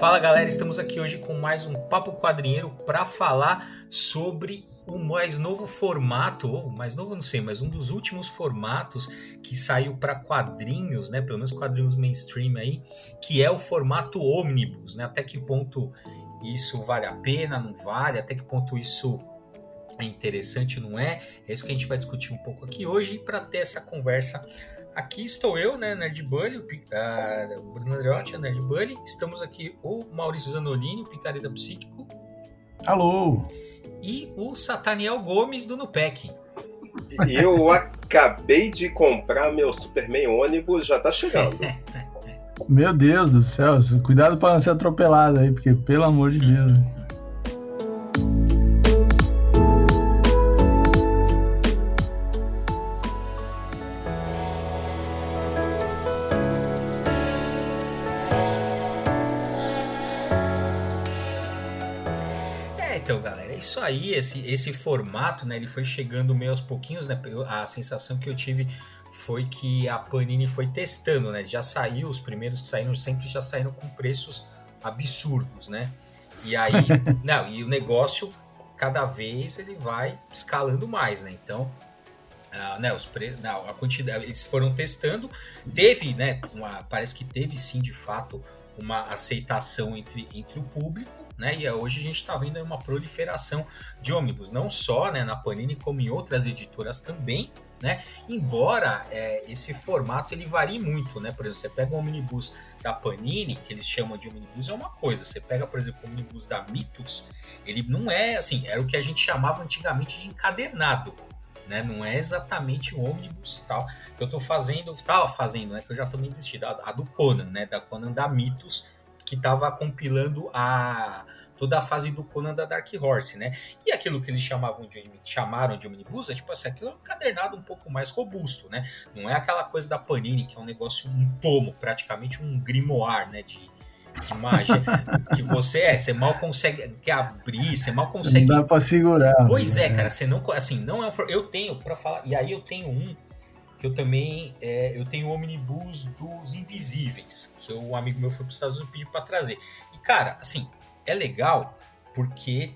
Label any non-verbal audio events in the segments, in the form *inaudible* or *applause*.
Fala galera, estamos aqui hoje com mais um Papo Quadrinheiro para falar sobre o mais novo formato, ou mais novo não sei, mas um dos últimos formatos que saiu para quadrinhos, né, pelo menos quadrinhos mainstream aí, que é o formato ônibus, né? Até que ponto isso vale a pena, não vale, até que ponto isso é interessante, não é? É isso que a gente vai discutir um pouco aqui hoje e para ter essa conversa Aqui estou eu, né, Nerd Bully, o Bruno Andreotti, Nerd Bully. Estamos aqui o Maurício Zanolini, o Picareta Psíquico. Alô! E o Sataniel Gomes, do Nupec. Eu acabei de comprar meu Superman ônibus, já tá chegando. Meu Deus do céu, cuidado para não ser atropelado aí, porque pelo amor de Deus. Isso aí, esse, esse formato, né? Ele foi chegando meio aos pouquinhos, né? A sensação que eu tive foi que a Panini foi testando, né? Já saiu, os primeiros que saíram sempre já saíram com preços absurdos, né? E aí, *laughs* não, e o negócio cada vez ele vai escalando mais, né? Então, uh, né, os pre... não, a quantidade, eles foram testando, teve, né? Uma, parece que teve sim de fato uma aceitação entre, entre o público, né? E hoje a gente está vendo uma proliferação de ônibus, não só né, na Panini, como em outras editoras também, né? Embora é, esse formato ele varie muito, né? Por exemplo, você pega um omnibus da Panini, que eles chamam de omnibus, é uma coisa. Você pega, por exemplo, o omnibus da Mitos, ele não é assim, era o que a gente chamava antigamente de encadernado. Né? Não é exatamente o ônibus tal que eu estou fazendo, estava fazendo, né? Que eu já estou me desistindo, a, a do Conan, né? Da Conan da Mitos, que estava compilando a toda a fase do Conan da Dark Horse, né? E aquilo que eles chamavam de chamaram de omnibus, é tipo assim, aquilo é um cadernado um pouco mais robusto, né? Não é aquela coisa da Panini que é um negócio um tomo, praticamente um grimoire, né, de de magia *laughs* que você é, você mal consegue abrir, você mal consegue. Não dá para segurar. Pois é, cara, você não assim, não é um, eu tenho para falar, e aí eu tenho um que eu também é, eu tenho o omnibus dos invisíveis, que um amigo meu foi para os Estados Unidos pedir para trazer. E cara, assim, é legal porque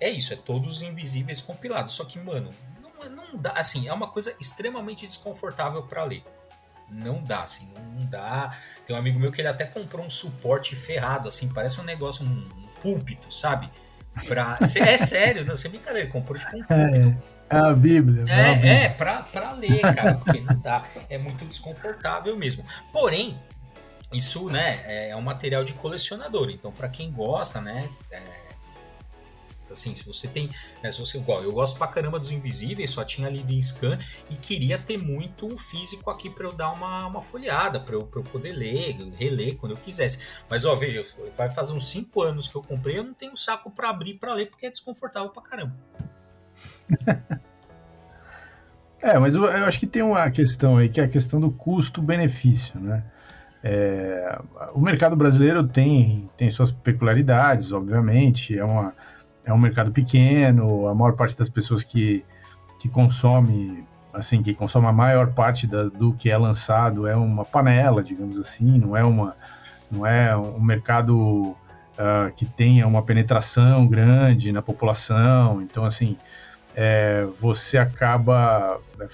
é isso, é todos os invisíveis compilados. Só que, mano, não, não dá, assim, é uma coisa extremamente desconfortável para ler. Não dá, assim, não dá. Tem um amigo meu que ele até comprou um suporte ferrado, assim, parece um negócio, um, um púlpito, sabe? Pra, é sério, não, é brincadeira, ele comprou tipo um *laughs* púlpito. É. É a Bíblia. É, a Bíblia. é pra, pra ler, cara, porque não dá. É muito desconfortável mesmo. Porém, isso, né, é, é um material de colecionador. Então, para quem gosta, né, é, assim, se você tem, né, se você igual, eu gosto pra caramba dos Invisíveis, só tinha lido em scan e queria ter muito um físico aqui para eu dar uma, uma folheada, para eu, pra eu poder ler, reler quando eu quisesse. Mas ó, veja, vai fazer uns 5 anos que eu comprei, eu não tenho saco para abrir para ler porque é desconfortável pra caramba. *laughs* é, mas eu, eu, acho que tem uma questão aí, que é a questão do custo-benefício, né? É, o mercado brasileiro tem, tem suas peculiaridades, obviamente, é, uma, é um mercado pequeno, a maior parte das pessoas que, que consome, assim, que consome a maior parte da, do que é lançado é uma panela, digamos assim, não é uma não é um mercado uh, que tenha uma penetração grande na população, então assim, é, você acaba, né,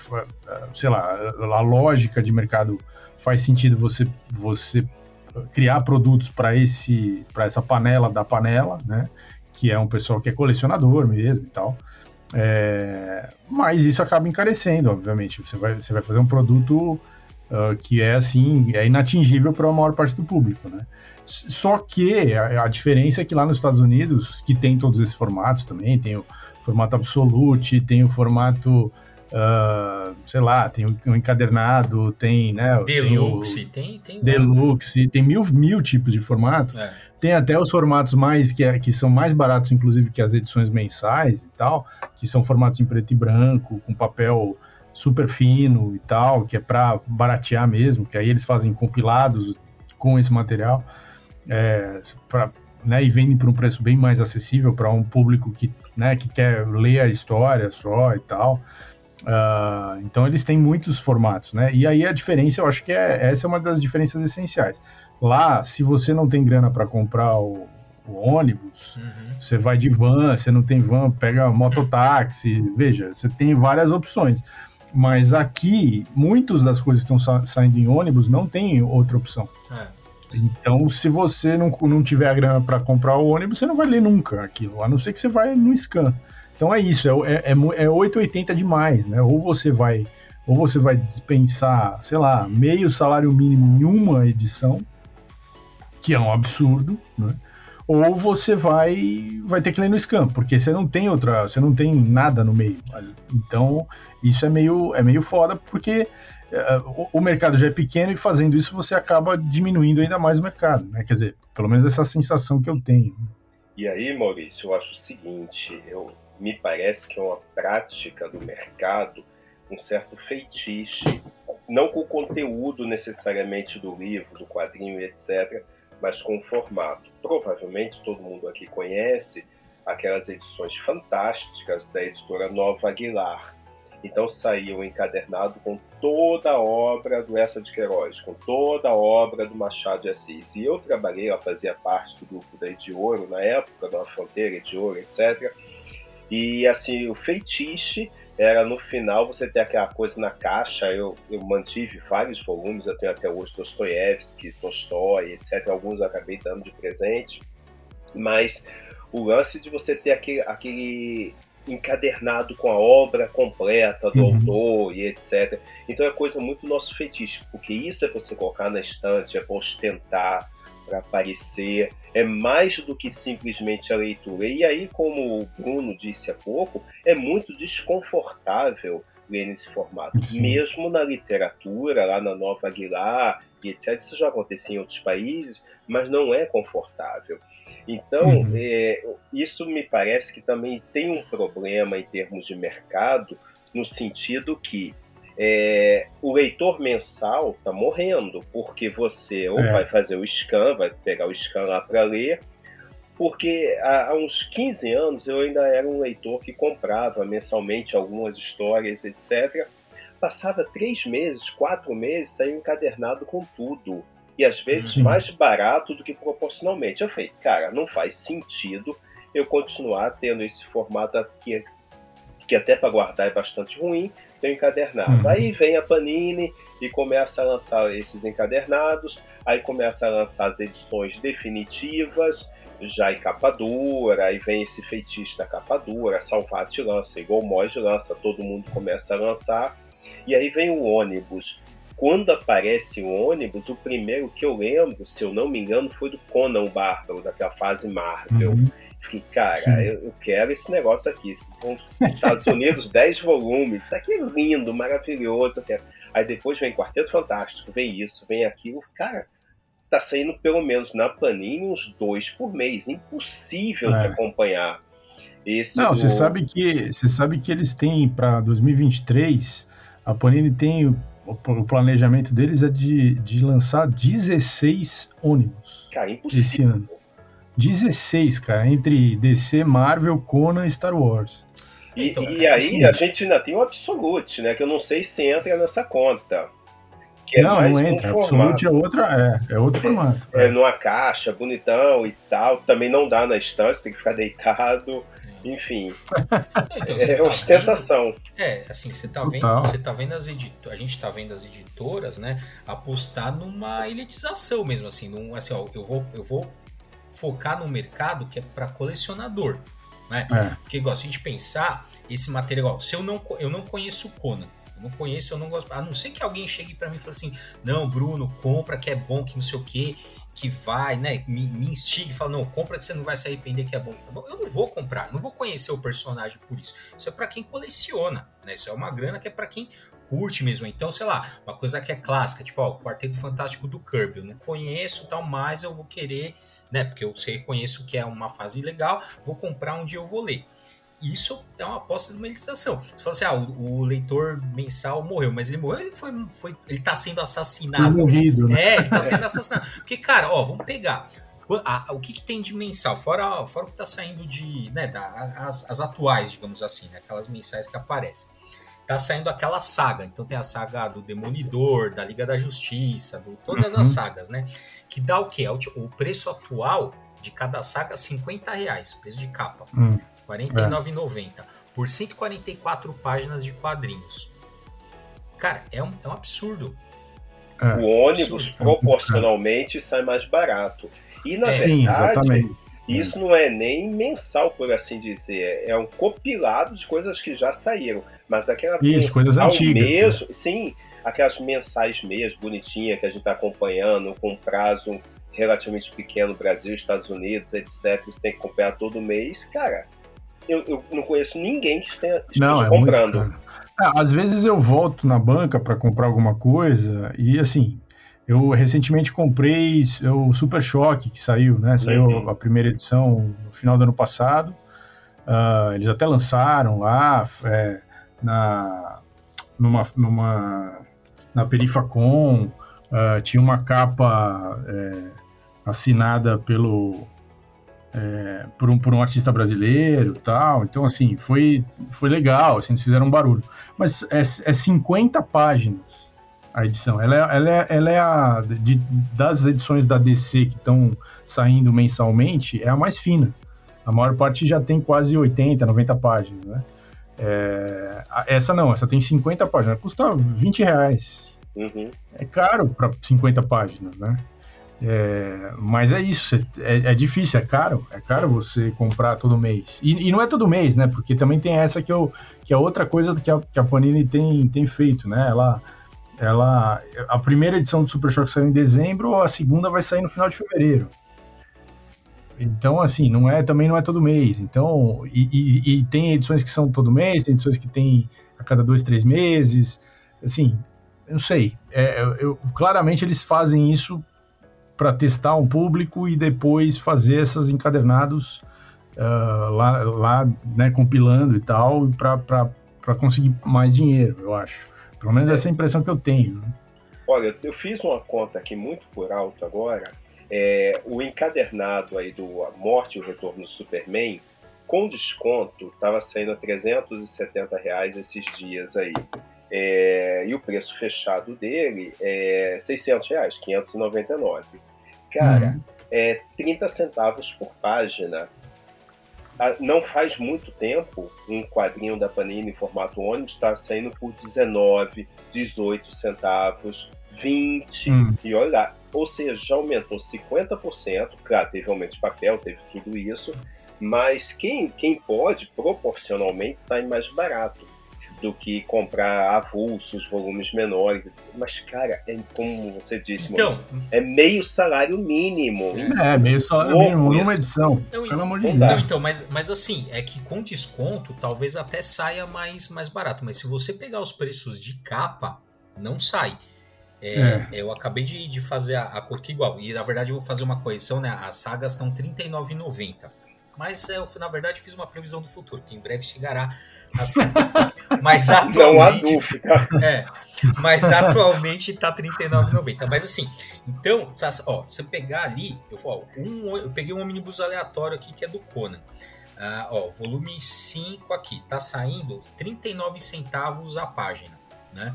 sei lá, a lógica de mercado faz sentido você, você criar produtos para esse para essa panela da panela, né? Que é um pessoal que é colecionador mesmo e tal. É, mas isso acaba encarecendo, obviamente. Você vai, você vai fazer um produto uh, que é assim, é inatingível para a maior parte do público, né? Só que a, a, diferença é que lá nos Estados Unidos, que tem todos esses formatos também, tem o formato Absolute, tem o formato, uh, sei lá, tem o, o, encadernado, tem, né? Deluxe, tem, o, tem, tem Deluxe, tem mil, mil tipos de formato. É. Tem até os formatos mais que, é, que são mais baratos, inclusive, que as edições mensais e tal, que são formatos em preto e branco, com papel super fino e tal, que é para baratear mesmo, que aí eles fazem compilados com esse material. É, pra, né, e vendem por um preço bem mais acessível para um público que, né, que quer ler a história só e tal. Uh, então eles têm muitos formatos, né? E aí a diferença, eu acho que é essa é uma das diferenças essenciais. Lá, se você não tem grana para comprar o, o ônibus, uhum. você vai de van, você não tem van, pega mototáxi, veja, você tem várias opções. Mas aqui, muitas das coisas que estão sa saindo em ônibus não tem outra opção. É. Então, se você não, não tiver a grana para comprar o ônibus, você não vai ler nunca aquilo, a não ser que você vai no scan. Então é isso, é, é, é 880 demais, né? Ou você vai ou você vai dispensar, sei lá, meio salário mínimo em uma edição, que é um absurdo, né? Ou você vai vai ter que ler no scan, porque você não tem outra, você não tem nada no meio. Então, isso é meio é meio foda porque o, mercado já é pequeno e fazendo isso você acaba diminuindo ainda mais o mercado, né? Quer dizer, pelo menos essa sensação que eu tenho. E aí, Maurício, eu acho o seguinte, eu me parece que é uma prática do mercado um certo feitiço, não com o conteúdo necessariamente do livro, do quadrinho, etc., mas com o formato. Provavelmente todo mundo aqui conhece aquelas edições fantásticas da editora Nova Aguilar. Então saiu encadernado com toda a obra do Essa de Queiroz, com toda a obra do Machado de Assis. E eu trabalhei, eu fazia parte do grupo da Ediouro na época, da Fronteira, Ediouro, etc. E assim, o feitiço era no final você ter aquela coisa na caixa. Eu, eu mantive vários volumes, eu tenho até hoje Dostoiévski, Tolstói, etc. Alguns eu acabei dando de presente. Mas o lance de você ter aquele, aquele encadernado com a obra completa do uhum. autor e etc. Então é coisa muito nosso fetiche, porque isso é você colocar na estante, é para ostentar, para aparecer, é mais do que simplesmente a leitura. E aí, como o Bruno disse há pouco, é muito desconfortável ler nesse formato, Sim. mesmo na literatura, lá na Nova Aguilar e etc. Isso já acontecia em outros países, mas não é confortável. Então, uhum. é, isso me parece que também tem um problema em termos de mercado, no sentido que é, o leitor mensal está morrendo, porque você ou é. vai fazer o scan, vai pegar o scan lá para ler, porque há, há, uns 15 anos eu ainda era um leitor que comprava mensalmente algumas histórias, etc. Passava três meses, quatro meses, saía encadernado com tudo. E às vezes mais barato do que proporcionalmente. Eu falei, cara, não faz sentido eu continuar tendo esse formato aqui, que até para guardar é bastante ruim, tem encadernado. Uhum. Aí vem a Panini e começa a lançar esses encadernados, aí começa a lançar as edições definitivas, já em capa dura, aí vem esse feitiço da capa dura, Salvati lança, igual Moz lança, todo mundo começa a lançar, e aí vem o ônibus. Quando aparece o ônibus, o primeiro que eu lembro, se eu não me engano, foi do Conan o Bárbaro, daquela fase Marvel. Uhum. Fiquei, cara, eu, eu, quero esse negócio aqui. Estados Unidos, *laughs* 10 volumes. Isso aqui é lindo, maravilhoso. Aí depois vem Quarteto Fantástico, vem isso, vem aquilo. Cara, tá saindo pelo menos na Panini uns dois por mês. Impossível é. de acompanhar. Esse Não, você sabe que você sabe que eles têm para 2023, a Panini tem o planejamento deles é de, de lançar 16 ônibus. Cara, impossível. Esse ano. 16, cara, entre DC, Marvel, Conan e Star Wars. E, então, e aí sim. a gente ainda tem o Absolute, né? Que eu não sei se entra nessa conta. É não, não entra. Um Absolute é outra, é, é outro formato. É, é, numa caixa, bonitão e tal. Também não dá na estante, tem que ficar deitado. Enfim. Então, é tá ostentação. Vendo, é, assim, você tá vendo, você tá vendo as editoras, a gente tá vendo as editoras, né, apostar numa elitização mesmo, assim, num, assim, ó, eu vou, eu vou focar no mercado que é para colecionador. Né? É. Porque, igual, se a gente pensar, esse material, se eu não, eu não conheço o Conan, eu não conheço, eu não gosto. A não ser que alguém chegue para mim e fale assim: não, Bruno, compra que é bom, que não sei o quê, que vai, né? Me, me instigue e fala: não, compra que você não vai se arrepender, que é bom, tá bom. Eu não vou comprar, não vou conhecer o personagem por isso. Isso é para quem coleciona, né? Isso é uma grana que é para quem curte mesmo. Então, sei lá, uma coisa que é clássica, tipo, ó, o Quarteto Fantástico do Kirby. Eu não conheço tal, mas eu vou querer né? Porque eu sei, conheço que é uma fase legal, vou comprar um dia eu vou ler. Isso é uma aposta de monetização. Você fala assim, ah, o, o, leitor mensal morreu, mas ele morreu, ele foi, foi ele tá sendo assassinado. Morrido, né? É, ele tá sendo assassinado. Porque, cara, ó, vamos pegar. o que, que, tem de mensal? Fora, fora o que tá saindo de. Né, da, as, as atuais, digamos assim, né, aquelas mensais que aparecem. tá saindo aquela saga. Então tem a saga do Demolidor, da Liga da Justiça, do, todas uhum. as sagas, né? Que dá o quê? É o preço atual de cada saga 50 reais, preço de capa. Hum. R$ 49,90 é. por 144 páginas de quadrinhos. Cara, é um, é um absurdo. É. O ônibus absurdo. proporcionalmente sai mais barato. E na é, verdade, sim, isso não é nem mensal, por assim dizer. É um compilado de coisas que já saíram. Mas aquela Isso, coisas antigas. Mesmo, né? Sim, aquelas mensais mesmo, bonitinhas, que a gente está acompanhando, com prazo relativamente pequeno, Brasil, Estados Unidos, etc. Você tem que acompanhar todo mês. Cara, eu, eu não conheço ninguém que esteja, não, é comprando. É, às vezes eu volto na banca para comprar alguma coisa e assim, eu recentemente comprei o Super Choque que saiu, né? Saiu uhum. a primeira edição no final do ano passado. Uh, eles até lançaram lá é, na numa, numa na Perifacom uh, tinha uma capa é, assinada pelo é, por, um, por um artista brasileiro tal. Então, assim, foi, foi legal, assim, eles fizeram um barulho. Mas é, é 50 páginas a edição. Ela é, ela é, ela é a. De, das edições da DC que estão saindo mensalmente, é a mais fina. A maior parte já tem quase 80, 90 páginas, né? É, essa não, essa tem 50 páginas, custa 20 reais. Uhum. É caro para 50 páginas, né? É, mas é isso, é, é, difícil, é caro, é caro você comprar todo mês. E, e, não é todo mês, né? Porque também tem essa que, eu, que é outra coisa que a, que a Panini tem, tem feito, né? Ela, ela, a primeira edição do Super Shock saiu em dezembro, a segunda vai sair no final de fevereiro. Então, assim, não é também não é todo mês. Então, e, e, e tem edições que são todo mês, tem edições que tem a cada dois, três meses. Assim, eu não sei. É, eu, claramente eles fazem isso para testar um público e depois fazer esses encadernados uh, lá, lá né, compilando e tal, para conseguir mais dinheiro, eu acho. Pelo menos é. essa é a impressão que eu tenho. Né? Olha, eu fiz uma conta aqui muito por alto agora. É, o encadernado aí do A Morte e o Retorno do Superman, com desconto, estava saindo a 370 reais esses dias aí. É, e o preço fechado dele é 600 reais, 599. Cara, uhum. é 30 centavos por página. Ah, não faz muito tempo, um quadrinho da Panini em formato ônibus está saindo por 19, 18 centavos, 20, uhum. e olha lá. Ou seja, já aumentou 50%. Claro, teve aumento de papel, teve tudo isso, mas quem, quem pode, proporcionalmente, sai mais barato do que comprar avulsos, volumes menores. Mas, cara, é como você disse, então, é meio salário mínimo. É, meio salário mínimo numa edição. Não, pelo amor de Deus. Não, então, mas, mas assim, é que com desconto talvez até saia mais, mais barato. Mas se você pegar os preços de capa, não sai. É, é. Eu acabei de, de fazer a, a cor que igual. E na verdade eu vou fazer uma correção, né? As sagas estão R$ 39,90. Mas eu, na verdade, fiz uma previsão do futuro, que em breve chegará assim. *laughs* Mas atualmente. é, mas atualmente tá R$39,90. Mas assim, então, ó, você pegar ali, eu, ó, um, eu peguei um ônibus aleatório aqui que é do Conan. Ah, ó, volume 5 aqui, tá saindo 39 centavos a página, né?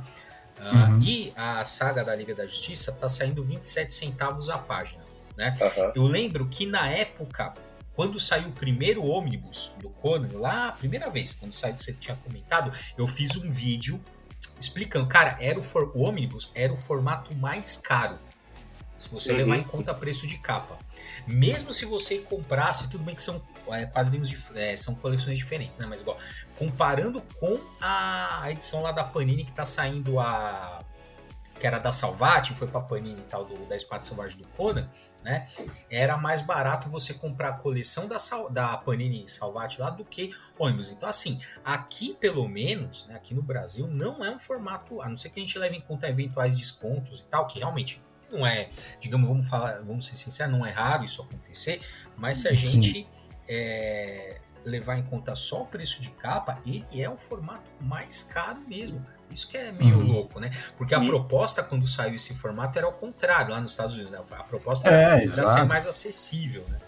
Ah, uhum. E a saga da Liga da Justiça tá saindo 27 centavos a página, né? Uhum. Eu lembro que na época quando saiu o primeiro ônibus do Conan, lá a primeira vez, quando saiu que você tinha comentado, eu fiz um vídeo explicando, cara, era o, for, o ônibus era o formato mais caro. Se você uhum. levar em conta preço de capa. Mesmo se você comprasse, tudo bem que são é, quadrinhos de, é, são coleções diferentes, né? Mas igual, comparando com a edição lá da Panini que tá saindo a que era da Salvati, foi para Panini e tal, do, da Espada Selvagem do Conan, né? Era mais barato você comprar a coleção da, da Panini Salvati lá do que ônibus. Então, assim, aqui pelo menos, né, aqui no Brasil, não é um formato, a não ser que a gente leve em conta eventuais descontos e tal, que realmente não é, digamos, vamos falar, vamos ser sinceros, não é raro isso acontecer, mas se a gente é, levar em conta só o preço de capa, ele é o formato mais caro mesmo. Isso que é meio uhum. louco, né? Porque a uhum. proposta, quando saiu esse formato, era o contrário lá nos Estados Unidos. Né? A proposta é, era, ser mais acessível, né?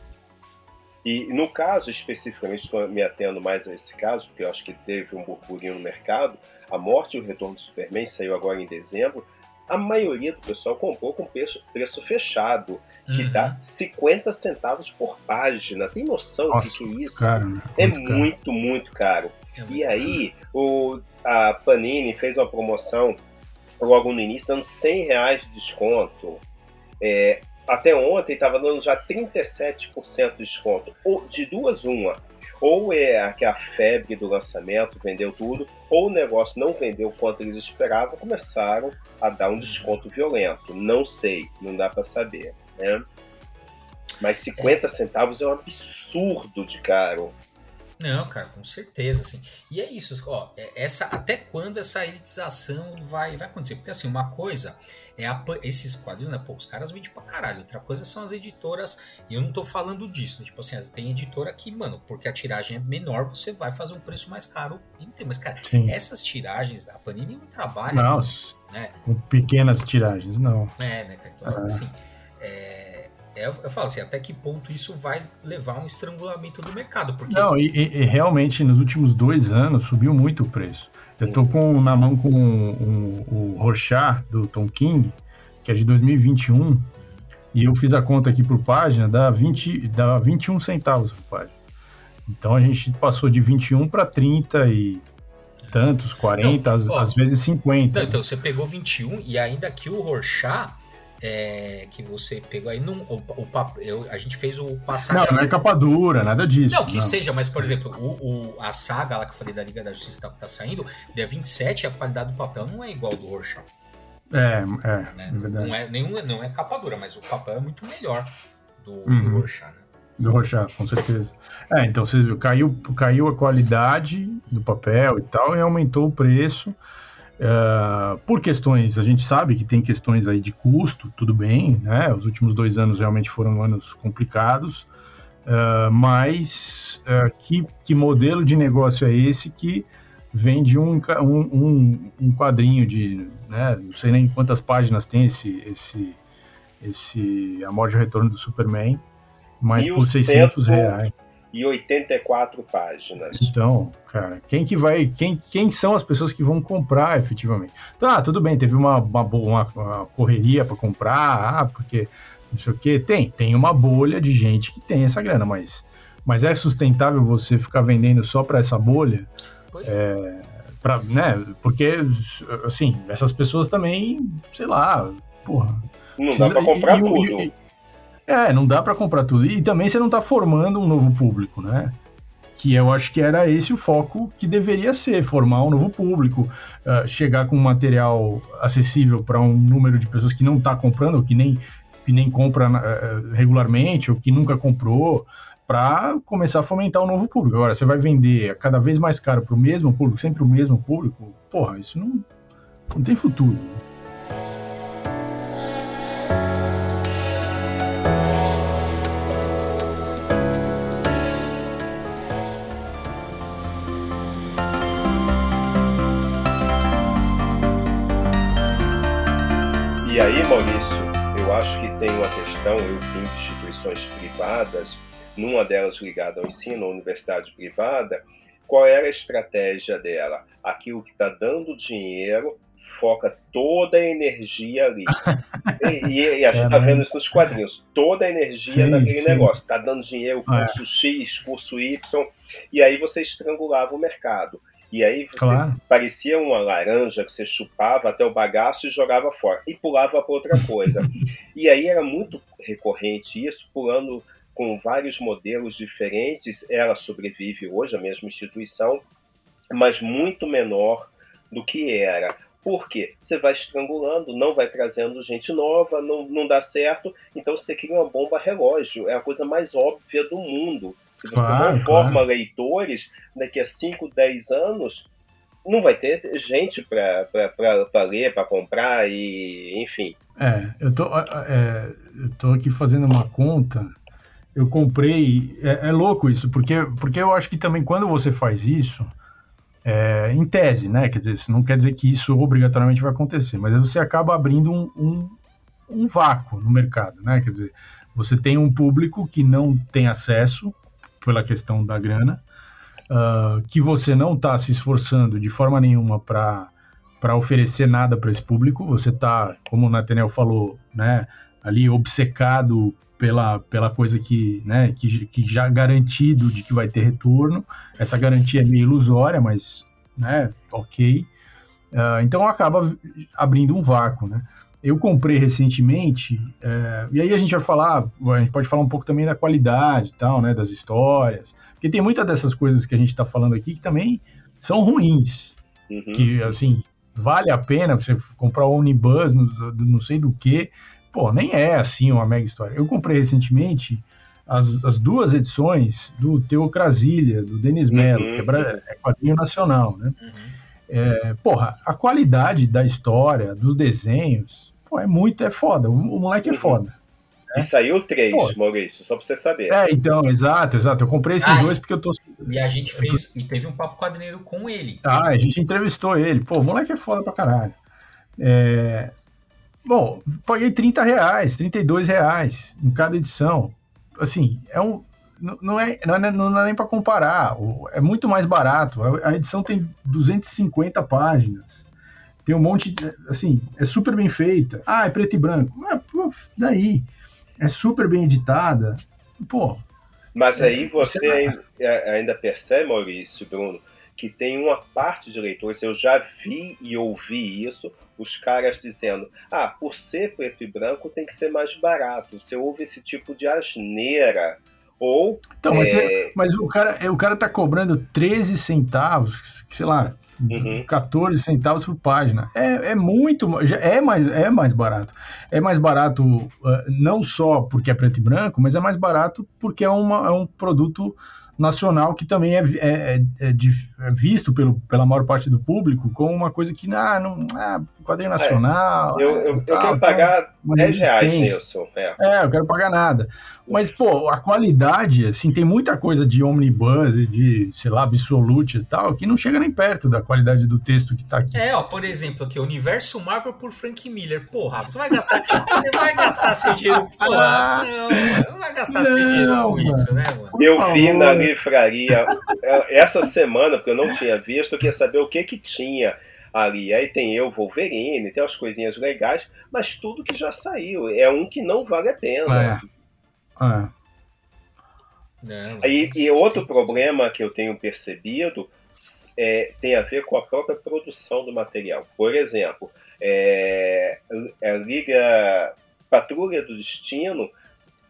E no caso, especificamente, estou me atendo mais a esse caso, porque eu acho que teve um burburinho no mercado. A morte e o retorno do Superman saiu agora em dezembro. A maioria do pessoal comprou com preço, preço fechado, que uhum. dá 50 centavos por página. Tem noção do que, que é isso? Caro, né? é muito, muito, muito caro. É muito e aí, o, a Panini fez uma promoção logo no início, dando 100 reais de desconto. É, até ontem estava dando já 37% de desconto. Ou de duas, uma. Ou é que a febre do lançamento vendeu tudo, ou o negócio não vendeu quanto eles esperavam, começaram a dar um desconto violento. Não sei, não dá para saber. Né? Mas 50 é. centavos é um absurdo de caro. Não, cara, com certeza, assim. E é isso, ó, é, essa, até quando essa elitização vai, vai acontecer? Porque, assim, uma coisa é a, esses quadrinhos, né, pô, os caras vendem pra caralho. Outra coisa são as editoras, e eu não tô falando disso, né? tipo assim, tem editora que, mano, porque a tiragem é menor, você vai fazer um preço mais caro. Mas, cara, Sim. essas tiragens, a Panini não trabalha... Nossa, né? com pequenas tiragens, não. É, né, cara, então, ah. assim... É, é, eu falo assim, até que ponto isso vai levar a um estrangulamento do mercado? Porque... Não, e, e, realmente nos últimos dois anos subiu muito o preço. Eu tô com, na mão com um, um, o Rorschach do Tom King, que é de 2021, e eu fiz a conta aqui por página, dá, 20, dá 21 centavos por página. Então a gente passou de 21 para 30 e tantos, 40, não, às, ó, às, vezes 50. Não, então você pegou 21 e ainda que o Rorschach é, que você pegou aí. Num, o, o, eu, a gente fez o passado. Não, não é capa dura, nada disso. Não, que não. seja, mas, por exemplo, o, o, a saga lá que eu falei da Liga da Justiça que tá saindo, dia 27, a qualidade do papel não é igual do Rorschach. É, é. Né? Não, é nenhum, não é capa dura, mas o papel é muito melhor do, uhum. do Rorschach, né? Do Rorschach, com certeza. É, então você viu, caiu, caiu a qualidade do papel e tal, e aumentou o preço. Uh, por questões, a gente sabe que tem questões aí de custo, tudo bem, né? Os últimos dois anos realmente foram anos complicados, uh, mas uh, que, que modelo de negócio é esse que vende um, um, um, quadrinho de, né? Não sei nem quantas páginas tem esse, esse, esse A Morte e Retorno do Superman, mas por 600 reais e 84 páginas. Então, cara, quem que vai, quem, quem são as pessoas que vão comprar efetivamente? Tá, tudo bem, teve uma, uma, uma, correria para comprar, ah, porque não sei o que, tem, tem uma bolha de gente que tem essa grana, mas, mas é sustentável você ficar vendendo só para essa bolha? É. é, pra, né, porque, assim, essas pessoas também, sei lá, porra. Não dá para comprar e, tudo. E, é, não dá para comprar tudo. E também você não está formando um novo público, né? Que eu acho que era esse o foco que deveria ser, formar um novo público, uh, chegar com um material acessível para um número de pessoas que não está comprando, ou que nem, que nem compra uh, regularmente, ou que nunca comprou, para começar a fomentar um novo público. Agora, você vai vender cada vez mais caro para o mesmo público, sempre o mesmo público, porra, isso não, não tem futuro. Questão, eu vim de instituições privadas, numa delas ligada ao ensino, a universidade privada, qual era a estratégia dela? Aquilo que está dando dinheiro foca toda a energia ali. *laughs* E, e a gente está vendo isso nos quadrinhos. Toda a energia sim, naquele sim. negócio. Está dando dinheiro, curso é. X, curso Y, e aí você estrangulava o mercado. E aí você claro. parecia uma laranja que você chupava até o bagaço e jogava fora. E pulava para outra coisa. *laughs* e aí era muito recorrente isso, pulando com vários modelos diferentes. Ela sobrevive hoje, a mesma instituição, mas muito menor do que era. Por quê? Você vai estrangulando, não vai trazendo gente nova, não, não dá certo, então você cria uma bomba relógio. É a coisa mais óbvia do mundo. Se você claro, não forma claro. leitores, daqui a 5, 10 anos, não vai ter gente para ler, para comprar, e enfim. É, eu tô, é, eu tô aqui fazendo uma conta. Eu comprei. É, é, louco isso, porque, porque eu acho que também quando você faz isso, é, em tese, né? Quer dizer, isso não quer dizer que isso obrigatoriamente vai acontecer, mas você acaba abrindo um, um, um vácuo no mercado, né? Quer dizer, você tem um público que não tem acesso pela questão da grana, uh, que você não está se esforçando de forma nenhuma para oferecer nada para esse público. Você está, como o Nathaniel falou, né, ali obcecado pela, pela coisa que, né, que, que já garantido de que vai ter retorno. Essa garantia é meio ilusória, mas, né, ok. Uh, então acaba abrindo um vácuo, né? Eu comprei recentemente, é, e aí a gente vai falar, a gente pode falar um pouco também da qualidade e tal, né, das histórias, porque tem muitas dessas coisas que a gente está falando aqui que também são ruins, uhum. que, assim, vale a pena você comprar o Omnibus, no, não sei do que, pô, nem é assim uma mega história. Eu comprei recentemente as, as duas edições do Teocrasília, do Denis Mello, uhum. que é, é quadrinho nacional, né? Uhum. É, porra, a qualidade da história, dos desenhos, pô, é muito, é foda. O, o moleque é uhum. foda. Né? E saiu três, pô. Maurício, só pra você saber. É, então, exato, exato. Eu comprei esses ah, dois porque eu tô. E a gente fez, e teve um papo quadrinheiro com ele. Ah, a gente entrevistou ele. Pô, o moleque é foda pra caralho. É... Bom, paguei 30 reais, 32 reais em cada edição. Assim, é um. Não é, não é, não é nem para comparar, é muito mais barato. A edição tem 250 páginas tem um monte, de, assim, é super bem feita. Ah, é preto e branco. Ah, pô, daí. É super bem editada. Pô. Mas aí você ainda, é, ainda percebe, Maurício, Bruno, que tem uma parte de leitores, eu já vi e ouvi isso, os caras dizendo: ah, por ser preto e branco tem que ser mais barato. Você ouve esse tipo de asneira. Ou. Então, mas, é... mas o, cara, o cara tá cobrando 13 centavos, sei lá, Uhum. 14 centavos por página. É, é muito, é mais, é mais barato. É mais barato uh, não só porque é preto e branco, mas é mais barato porque é, uma, é um produto nacional que também é, é, é, é, visto pelo, pela maior parte do público como uma coisa que ah, não ah, quadrinho é, nacional. eu, eu, eu quero pagar 10 reais nisso. É. é, eu quero pagar nada. Mas, pô, a qualidade, assim, tem muita coisa de Omnibus e de, sei lá, Absolute e tal, que não chega nem perto da qualidade do texto que tá aqui. É, ó, por exemplo, aqui, Universo Marvel por Frank Miller. Porra, você vai gastar. você vai gastar seu dinheiro com. Porra, não, não vai gastar não, seu dinheiro com isso, né, mano? Eu vi na livraria é, essa semana, porque eu não tinha visto, eu queria saber o que que tinha ali. Aí tem eu, Wolverine, tem umas coisinhas legais, mas tudo que já saiu. É um que não vale a pena. É. É. E, e outro problema que eu tenho percebido é, tem a ver com a própria produção do material. Por exemplo, é, a Liga Patrulha do Destino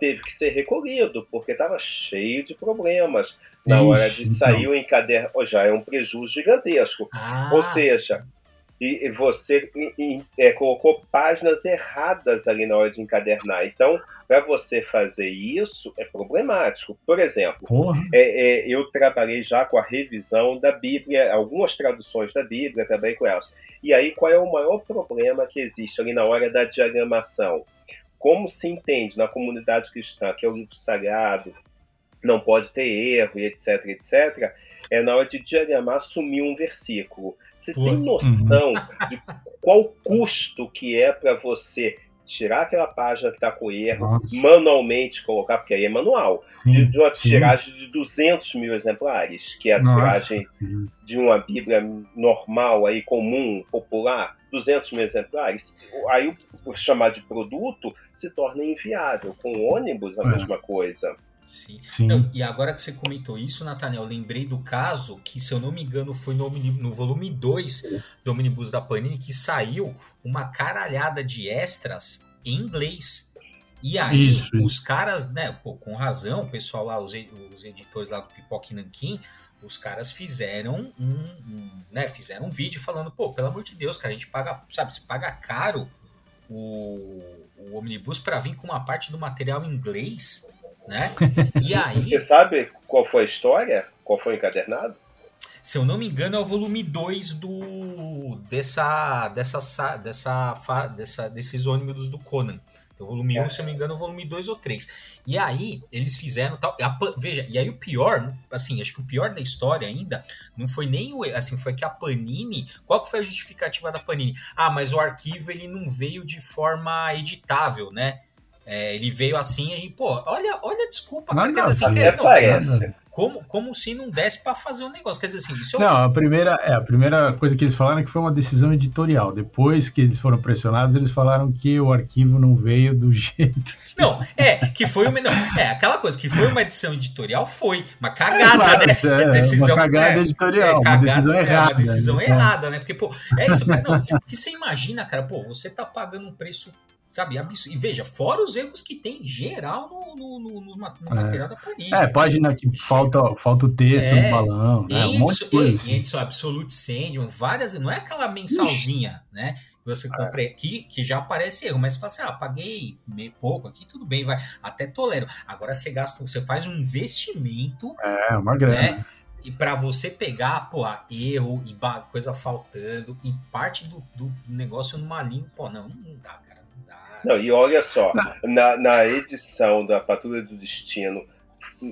teve que ser recolhido, porque estava cheio de problemas. Na Ixi, hora de sair então. o encadernado, já é um prejuízo gigantesco. Ah, Ou seja, e você é, colocou páginas erradas ali na hora de encadernar. Então, para você fazer isso, é problemático. Por exemplo, é, é, eu trabalhei já com a revisão da Bíblia, algumas traduções da Bíblia, trabalhei com elas. E aí, qual é o maior problema que existe ali na hora da diagramação? Como se entende na comunidade cristã que é o livro sagrado, não pode ter erro, e etc, etc, é na hora de diagramar sumir um versículo. Você Pô. tem noção uhum. de qual custo que é para você tirar aquela página que está com erro, Nossa. manualmente colocar, porque aí é manual, sim, de, de, uma tiragem de 200 mil exemplares, que é a Nossa, tiragem sim. de uma Bíblia normal, aí comum, popular, 200 mil exemplares. Aí o chamar de produto se torna inviável. Com ônibus, a é. mesma coisa. Sim. Sim. Não, e agora que você comentou isso, Nathaniel, lembrei do caso que, se eu não me engano, foi no, no volume 2 do Omnibus da Panini que saiu uma caralhada de extras em inglês. E aí, isso, os caras, né, pô, com razão, o pessoal lá, os, os editores lá do Pipoca e Nanquim, os caras fizeram um, um, né, fizeram um vídeo falando, pô, pelo amor de Deus, cara, a gente paga, sabe, se paga caro o, o Omnibus para vir com uma parte do material em inglês né? E *laughs* aí. Você sabe qual foi a história? Qual foi o encadernado? Se eu não me engano, é o volume 2 do dessa, dessa, dessa, dessa, desses ônibus do Conan. O volume 1, um, se eu não me engano, é o volume 2 ou 3. E aí, eles fizeram tal. A, veja, e aí o pior, assim, acho que o pior da história ainda não foi nem o. Assim, foi que a Panini. Qual que foi a justificativa da Panini? Ah, mas o arquivo ele não veio de forma editável, né? É, ele veio assim, a gente, pô, olha, olha desculpa. Não, quer não, dizer assim, que, não, como, como se não desse para fazer um negócio. Quer dizer assim, isso Não, a primeira, é, a primeira coisa que eles falaram é que foi uma decisão editorial. Depois que eles foram pressionados, eles falaram que o arquivo não veio do *laughs* jeito. Não, é, que foi uma. Não, é, aquela coisa, que foi uma edição editorial, foi. Uma cagada, claro, né? isso é *laughs* decisão, uma cagada editorial, uma decisão é, errada, uma decisão né? errada, né? Porque, pô, é isso, cara. Não, porque você imagina, cara, pô, você tá pagando um preço, sabe, absurdo. E veja, fora os erros que tem geral no, no, no, no, ma- no É. material da Panini. É, página que falta, falta o texto É, no balão, né? Um monte de coisa. assim. Edson Absolute Sandman, várias, não é aquela mensalzinha, né? Que você compra aqui, que já aparece erro, mas você fala assim: ah, paguei meio pouco aqui, tudo bem, vai, até tolero. Agora você gasta, você faz um investimento, É, uma grana. né? E para você pegar, pô, erro e coisa faltando, e parte do, do negócio numa linha, pô, não, não dá, cara, não e olha só, na, na edição da Patrulha do Destino,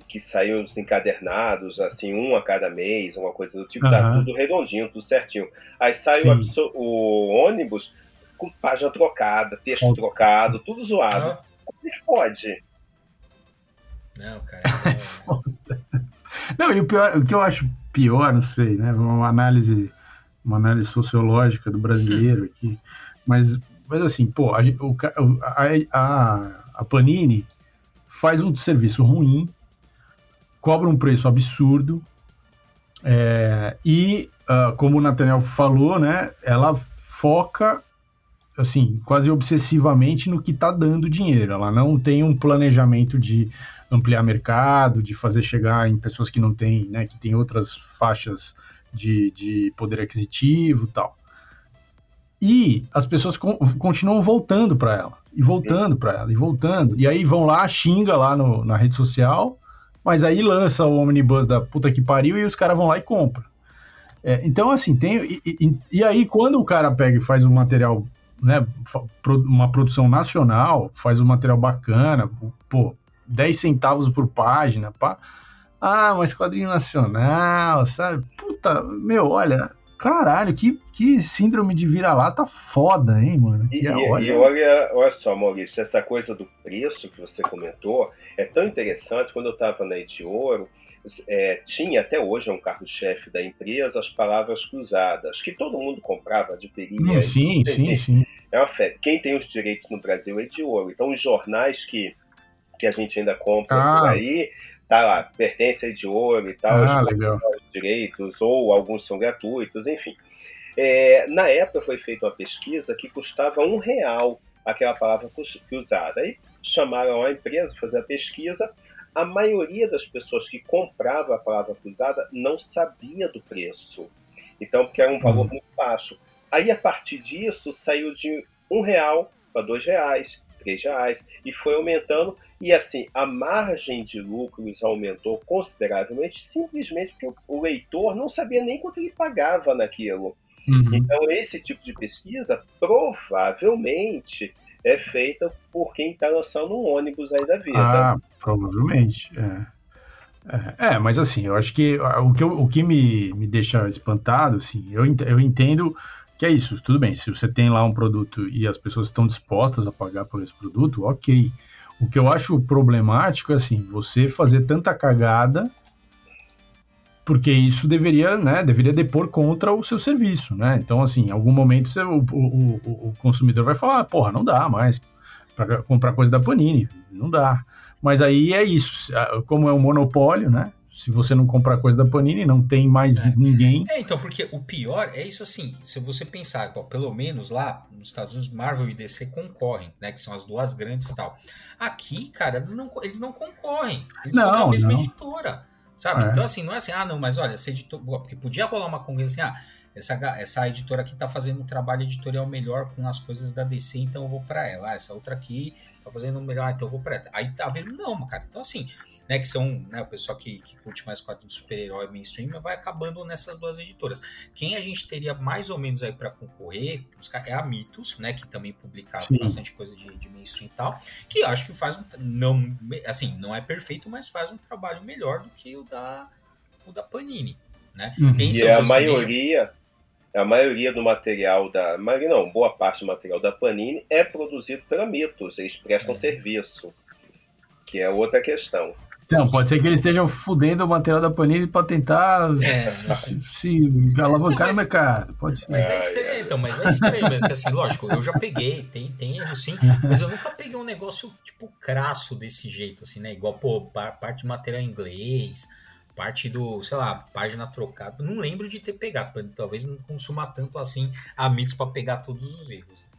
que saiu os encadernados, assim, um a cada mês, uma coisa do tipo, tá tudo redondinho, tudo certinho. Aí sai o, o ônibus com página trocada, texto Ó. trocado, tudo zoado. Ah, Como é que pode? não, cara. *laughs* Não, e o, pior, o que eu acho pior, não sei, né? Uma análise, uma análise sociológica do brasileiro aqui. Mas, mas assim, pô, a, a, a, Panini faz um serviço ruim, cobra um preço absurdo, é, e, ah, como o Nathaniel falou, né? Ela foca assim, quase obsessivamente no que está dando dinheiro. Ela não tem um planejamento de ampliar mercado, de fazer chegar em pessoas que não têm, né, que têm outras faixas de, de poder aquisitivo tal. E as pessoas con- continuam voltando para ela, e voltando para ela, e voltando. E aí vão lá, xinga lá no- na rede social, mas aí lança o omnibus da puta que pariu e os caras vão lá e compram. É, então, assim, tem. E, e- e aí, quando o cara pega e faz um material, né, uma produção nacional, faz um material bacana, pô, 10 centavos por página, pá. Ah, mas quadrinho nacional, sabe? Puta, meu, olha, caralho, que, que síndrome de vira-lata foda, hein, mano? E, Que é, e- olha, e olha, olha só, Maurício, essa coisa do preço que você comentou é tão interessante. Quando eu estava na Ediouro, é, tinha até hoje é um carro-chefe da empresa as palavras cruzadas, que todo mundo comprava, adquiria. Hum, sim, sim, Entendi. sim. É uma fé. Quem tem os direitos no Brasil é de ouro. Então, os jornais que, que a gente ainda compra Ah. por aí, tá lá, pertence a de ouro e tal, Ah, os legal. direitos, ou alguns são gratuitos, enfim. É, na época foi feita uma pesquisa que custava um real aquela palavra cus- cruzada. Aí chamaram a empresa para fazer a pesquisa. A maioria das pessoas que comprava a palavra cruzada não sabia do preço. Então, porque era um valor muito baixo. Aí, a partir disso, saiu de um real para dois reais, três reais, e foi aumentando. E assim, a margem de lucros aumentou consideravelmente, simplesmente porque o- leitor não sabia nem quanto ele pagava naquilo. Uhum. Então, esse tipo de pesquisa provavelmente é feita por quem está lançando um ônibus aí da vida. Ah, provavelmente. É. É, é, mas assim, eu acho que o que, eu- o que me, me deixa espantado, assim, eu, eu entendo que é isso, tudo bem, se você tem lá um produto e as pessoas estão dispostas a pagar por esse produto, ok. O que eu acho problemático é assim, você fazer tanta cagada, porque isso deveria, né, deveria depor contra o seu serviço, né? Então, assim, em algum momento você- o, o, o- consumidor vai falar, "Ah, porra, não dá mais para comprar coisa da Panini, não dá. Mas aí é isso, como é um monopólio, né? Se você não comprar coisa da Panini, não tem mais É. ninguém. É, então, porque o pior é isso assim, se você pensar, ó, pelo menos lá nos Estados Unidos, Marvel e DC concorrem, né, que são as duas grandes e tal. Aqui, cara, eles não, eles não concorrem, eles são da Não, mesma não. editora, sabe? É. Então, assim, não é assim, ah, não, mas olha, essa editora, porque podia rolar uma concorrência assim, ah, essa, essa editora aqui tá fazendo um trabalho editorial melhor com as coisas da DC, então eu vou pra ela. Ah, essa outra aqui tá fazendo melhor, ah, então eu vou pra ela. Aí tá vendo, não, cara. Então, assim, né, que são né, o pessoal que, que curte mais quadrinhos de super-herói mainstream, vai acabando nessas duas editoras. Quem a gente teria mais ou menos aí para concorrer é a Mitos, né, que também publicava Sim. bastante coisa de, de mainstream e tal, que eu acho que faz um não assim não é perfeito, mas faz um trabalho melhor do que o da o da Panini, né? Uhum. E seus a também, maioria, a maioria do material da. Maioria não, boa parte do material da Panini é produzido pela Mitos, eles prestam é. serviço. Que é outra questão. Não, pode ser que eles estejam fudendo o material da Panini para tentar é. se alavancar mas, no mercado. Pode ser. Mas é estranho, então, mas é estranho mesmo. Que, assim, lógico, eu já peguei, tem, tem erro sim, mas eu nunca peguei um negócio tipo crasso desse jeito, assim, né? Igual, pô, parte de material em inglês, parte do, sei lá, página trocada. Não lembro de ter pegado, talvez não consuma tanto assim a Mix para pegar todos os erros.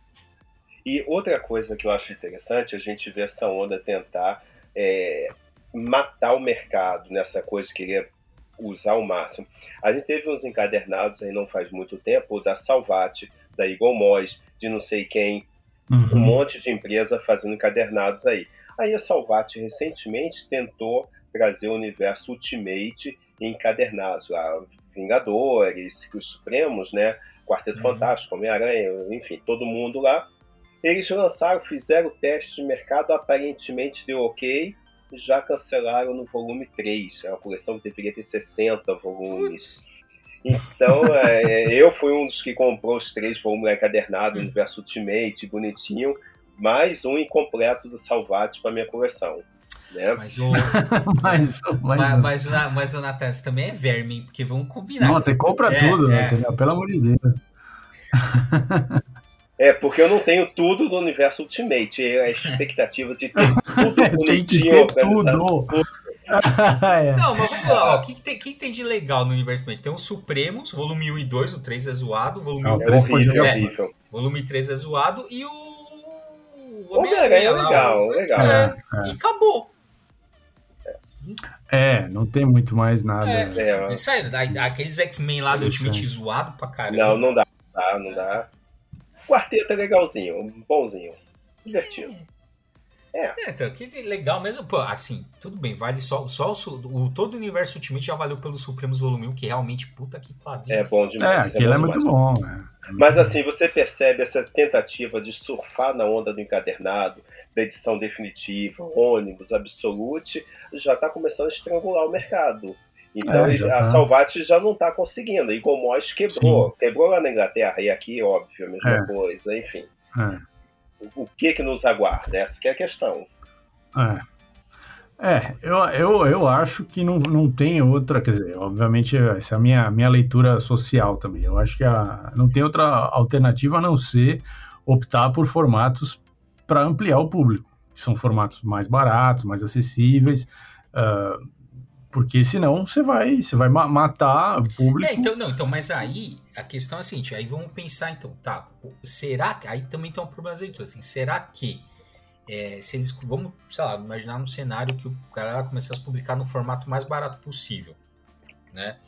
E outra coisa que eu acho interessante, a gente ver essa onda tentar. É, matar o mercado nessa coisa de querer usar o máximo. A gente teve uns encadernados aí não faz muito tempo, da Salvati, da Eagle Moss, de não sei quem, uhum. um monte de empresa fazendo encadernados aí. Aí a Salvati recentemente tentou trazer o universo Ultimate encadernados, lá, Vingadores, os Supremos, né? Quarteto uhum. Fantástico, Homem-Aranha, enfim, todo mundo lá. Eles lançaram, fizeram o teste de mercado, aparentemente deu ok, já cancelaram no volume 3. É uma coleção que deveria ter 60 volumes. Então, é, eu fui um dos que comprou os três volumes encadernados, hum. Universo Ultimate, bonitinho, mais um incompleto do Salvati para minha coleção. Né? Mas o. *laughs* mas, mas, mas, mas, mas o Natas também é verme, porque vamos combinar. Nossa, você compra é, tudo, né? É. Pelo amor de Deus. *laughs* É, porque eu não tenho tudo do universo Ultimate. É a expectativa de ter tudo *laughs* bonitinho, ter tudo. *laughs* é. Não, mas vamos lá, o que, que, tem, que, tem de legal no universo Ultimate? Tem os Supremos, volume 1 e 2, o 3 é zoado, volume não, 1 é horrível, é, horrível. Volume 3 é zoado e o. O Homem-Aranha é legal, legal. É, é. E acabou. É, não tem muito mais nada. É, é. Isso aí, aqueles X-Men lá do Ultimate zoado pra caramba. Não, não dá, não dá. Não dá. Quarteto é legalzinho, bonzinho, divertido. É. é. então, que legal mesmo. Pô, assim, tudo bem, vale só, só o, o todo o universo Ultimate já valeu pelo Supremos Volume 1, que realmente, puta que pariu. É bom demais. É, aquilo é, é muito bom, né? É Mas assim, você percebe essa tentativa de surfar na onda do encadernado, da edição definitiva, ônibus, absolute, já está começando a estrangular o mercado. Então é, a tá. Salvati já não está conseguindo. E Mois quebrou. Sim. Quebrou lá na Inglaterra e aqui, óbvio, a mesma é. coisa, enfim. É. O, o que que nos aguarda? Essa que é a questão. É. É, eu, eu, eu acho que não, não tem outra, quer dizer, obviamente essa é a minha, minha leitura social também. Eu acho que a, não tem outra alternativa a não ser optar por formatos para ampliar o público. São formatos mais baratos, mais acessíveis. Uh, porque senão você vai, você vai matar o público. É, então, não, então, mas aí a questão é a seguinte, aí vamos pensar então, tá, será que, aí também tem um problema assim, será que é, se eles, vamos, sei lá, imaginar um cenário que o galera começasse a publicar no formato mais barato possível, né?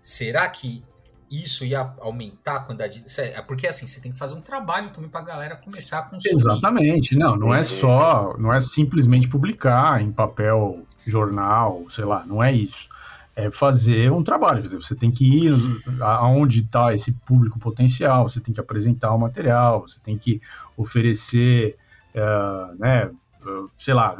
Será que isso ia aumentar a quantidade. De... É, porque assim, você tem que fazer um trabalho também para a galera começar a consumir. Exatamente, não, não é só, não é simplesmente publicar em papel, jornal, sei lá, não é isso. É fazer um trabalho, quer dizer, você tem que ir aonde está esse público potencial, você tem que apresentar o material, você tem que oferecer, uh, né, sei lá,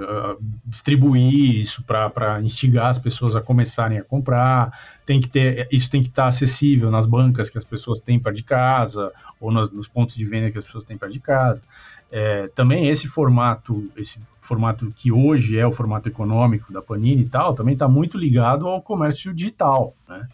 distribuir isso para instigar as pessoas a começarem a comprar. Tem que ter, isso tem que estar acessível nas bancas que as pessoas têm perto de casa ou nos, nos pontos de venda que as pessoas têm perto de casa. É, também esse formato, esse formato que hoje é o formato econômico da Panini e tal, também está muito ligado ao comércio digital, né?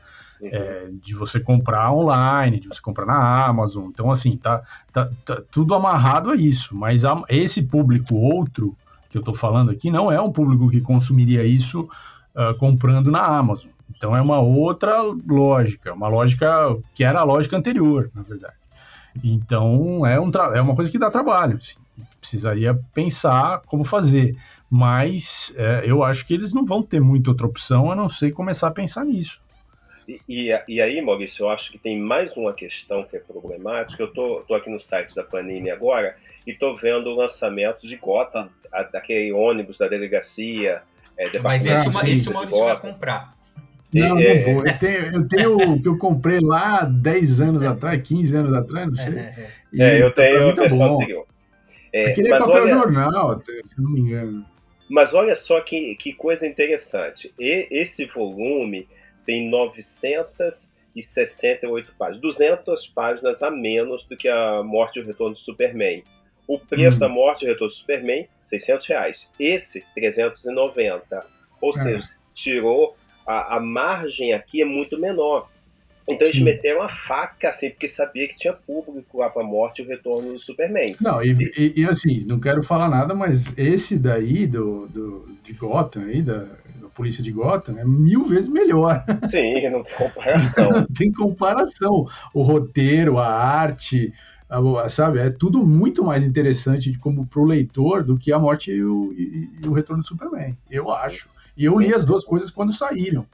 É, de você comprar online, de você comprar na Amazon. Então, assim, tá, tá, tá tudo amarrado a isso. Mas a, esse público outro que eu estou falando aqui não é um público que consumiria isso uh, comprando na Amazon. Então, é uma outra lógica, uma lógica que era a lógica anterior, na verdade. Então, é, um é uma coisa que dá trabalho. Assim. Precisaria pensar como fazer. Mas é, eu acho que eles não vão ter muita outra opção a não ser começar a pensar nisso. E, e, aí, Maurício, eu acho que tem mais uma questão que é problemática. Eu tô, tô aqui no site da Panini agora e tô vendo o lançamento de Gotham, a, daquele ônibus da delegacia. É, Mas esse, uma, esse o Maurício vai comprar. Não, é, não vou. Eu tenho, eu tenho o que eu comprei lá 10 anos atrás, 15 anos atrás, não sei. É, é eu tenho a versão anterior. É, Aquele é papel olha, jornal, se não me engano. Mas olha só que, que coisa interessante. E, esse volume tem 900 268 páginas. 200 páginas a menos do que a Morte e o Retorno do Superman. O preço hum. da Morte e o Retorno do Superman, 600 reais. Esse, 390. Ou é. seja, tirou a, a margem aqui é muito menor. Então eles Sim. meteram a faca, assim, porque sabia que tinha público lá pra morte e o retorno do Superman. Não, e, e, e, assim, não quero falar nada, mas esse daí do, do, de Gotham aí, da polícia de Gotham, é mil vezes melhor. *laughs* Sim, *laughs* não tem comparação. não tem comparação. O roteiro, a arte, a, sabe, é tudo muito mais interessante como pro leitor do que a morte e o, e, e o retorno do Superman, eu acho. E eu Sim. li as duas coisas quando saíram.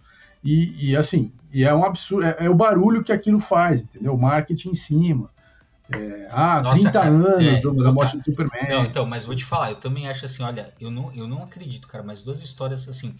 E, e assim, e é um absurdo, é, é, o barulho que aquilo faz, entendeu? O marketing em cima. É, ah, Nossa, 30 cara, anos é, da então morte tá. do Superman. Não, então, mas vou te falar, eu também acho assim, olha, eu não, eu não acredito, cara, mas duas histórias assim,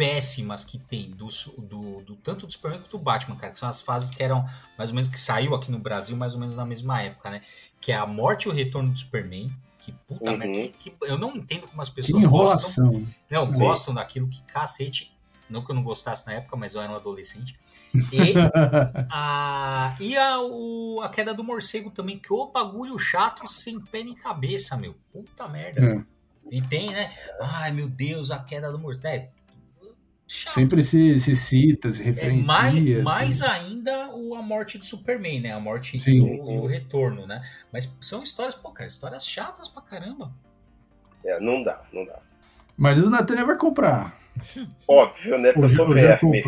péssimas que tem do, do, do, tanto do Superman quanto do Batman, cara, que são as fases que eram mais ou menos que saiu aqui no Brasil mais ou menos na mesma época, né? Que é a morte e o retorno do Superman. Que puta uhum. merda, que, que, eu não entendo como as pessoas gostam. Não, Sim. gostam daquilo que cacete não que eu não gostasse na época, mas eu era um adolescente. E *laughs* a, e a, o, a queda do morcego também, que o bagulho chato sem pé nem cabeça, meu. Puta merda. É. E tem, né? Ai, meu Deus, a queda do morcego. É, chato. Sempre se, se cita, se é, referencia. É, mais, mais ainda o, a morte de Superman, né? A morte e o, e o, retorno, né? Mas são histórias, pô, cara, histórias chatas pra caramba. É, não dá, não dá. Mas o Natan vai comprar. *laughs* Óbvio, né? Porque eu sou verme.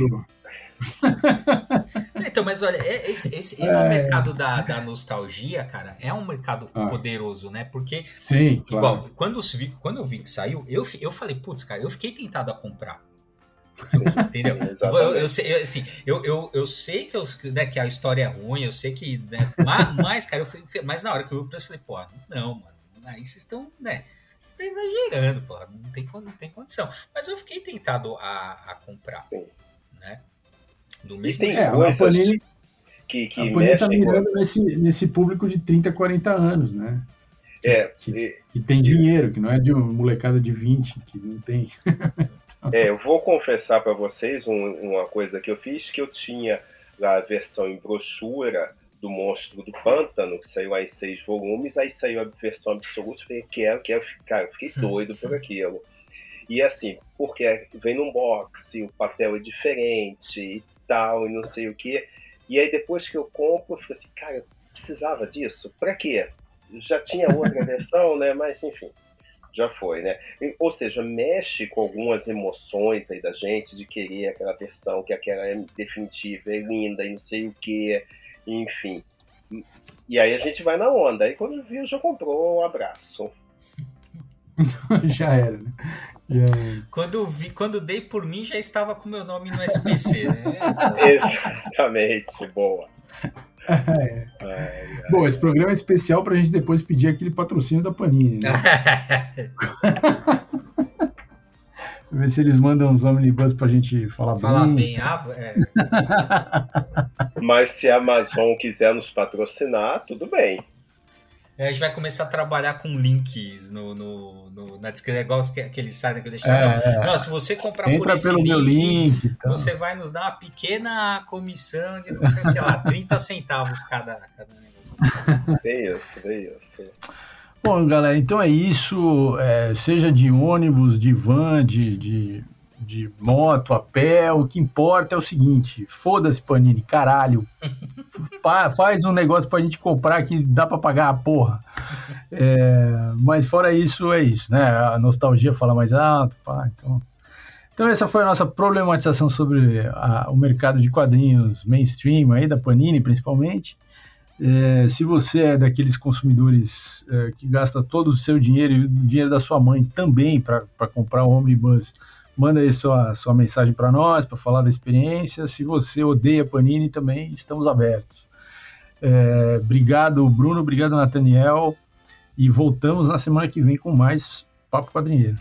então, mas olha, é, esse, esse, esse é. mercado da, da nostalgia, cara, é um mercado ah. poderoso, né? Porque, Sim, igual, claro. quando, quando eu vi que saiu, eu, eu falei, putz, cara, eu fiquei tentado a comprar. *laughs* Entendeu? eu, eu, sei, eu, assim, eu, eu, eu sei que, eu, né, que a história é ruim, eu sei que. Né, mas, mas, cara, eu fui, mas na hora que eu vi o preço, eu falei, pô, não, mano, aí vocês estão, né? Você está exagerando, pô, não tem, não tem condição. Mas eu fiquei tentado a, a comprar, Sim. né? Do mesmo jeito. É, a Panini, que, que a Panini tá mirando com... nesse, nesse público de 30, 40 anos, né? É, que, e... que tem dinheiro, que não é de uma molecada de 20, que não tem. *laughs* é, eu vou confessar para vocês um, uma coisa que eu fiz, que eu tinha a versão em brochura do Monstro do Pântano, que saiu aí seis volumes, aí saiu a versão absoluta, falei, quero, quero ficar, eu fiquei doido por aquilo. E assim, porque vem num box, o papel é diferente e tal, e não sei o que. E aí depois que eu compro, eu falei assim, cara, eu precisava disso? Pra quê? Já tinha outra *laughs* versão, né? Mas enfim, já foi, né? Ou seja, mexe com algumas emoções aí da gente de querer aquela versão que aquela é definitiva, é linda e não sei o que enfim. E aí a gente vai na onda. Aí quando viu, já comprou um abraço. *laughs* já era, né? Já era. Quando, vi, quando dei por mim, já estava com meu nome no SPC, né? *laughs* Exatamente, boa. É. Ai, Bom, esse programa é especial para a gente depois pedir aquele patrocínio da Panini. Né? *laughs* Ver se eles mandam uns omnibus pra gente falar, falar bem. bem. Ah, é. Mas se a Amazon quiser nos patrocinar, tudo bem. É, a gente vai começar a trabalhar com links no, no, no na descrição, negócio que aquele site que eu deixei. É, não, não, se você comprar Entra por esse link, link então. você vai nos dar uma pequena comissão de não sei o que lá, *laughs* 30 centavos cada, cada negócio. É isso, é isso. Bom, galera, então é isso. É, seja de ônibus, de van, de, de, de, moto, a pé, o que importa é o seguinte: foda-se, Panini, caralho. *laughs* faz um negócio pra gente comprar que dá pra pagar a porra. É, mas fora isso, é isso, né? A nostalgia fala mais alto, pá, então. Então essa foi a nossa problematização sobre a, o mercado de quadrinhos mainstream aí da Panini, principalmente. É, se você é daqueles consumidores é, que gasta todo o seu dinheiro e o dinheiro da sua mãe também para comprar o Omnibus, manda aí sua, sua mensagem para nós, para falar da experiência. Se você odeia Panini, também estamos abertos. É, obrigado, Bruno. Obrigado, Nathaniel. E voltamos na semana que vem com mais Papo Quadrinheiro.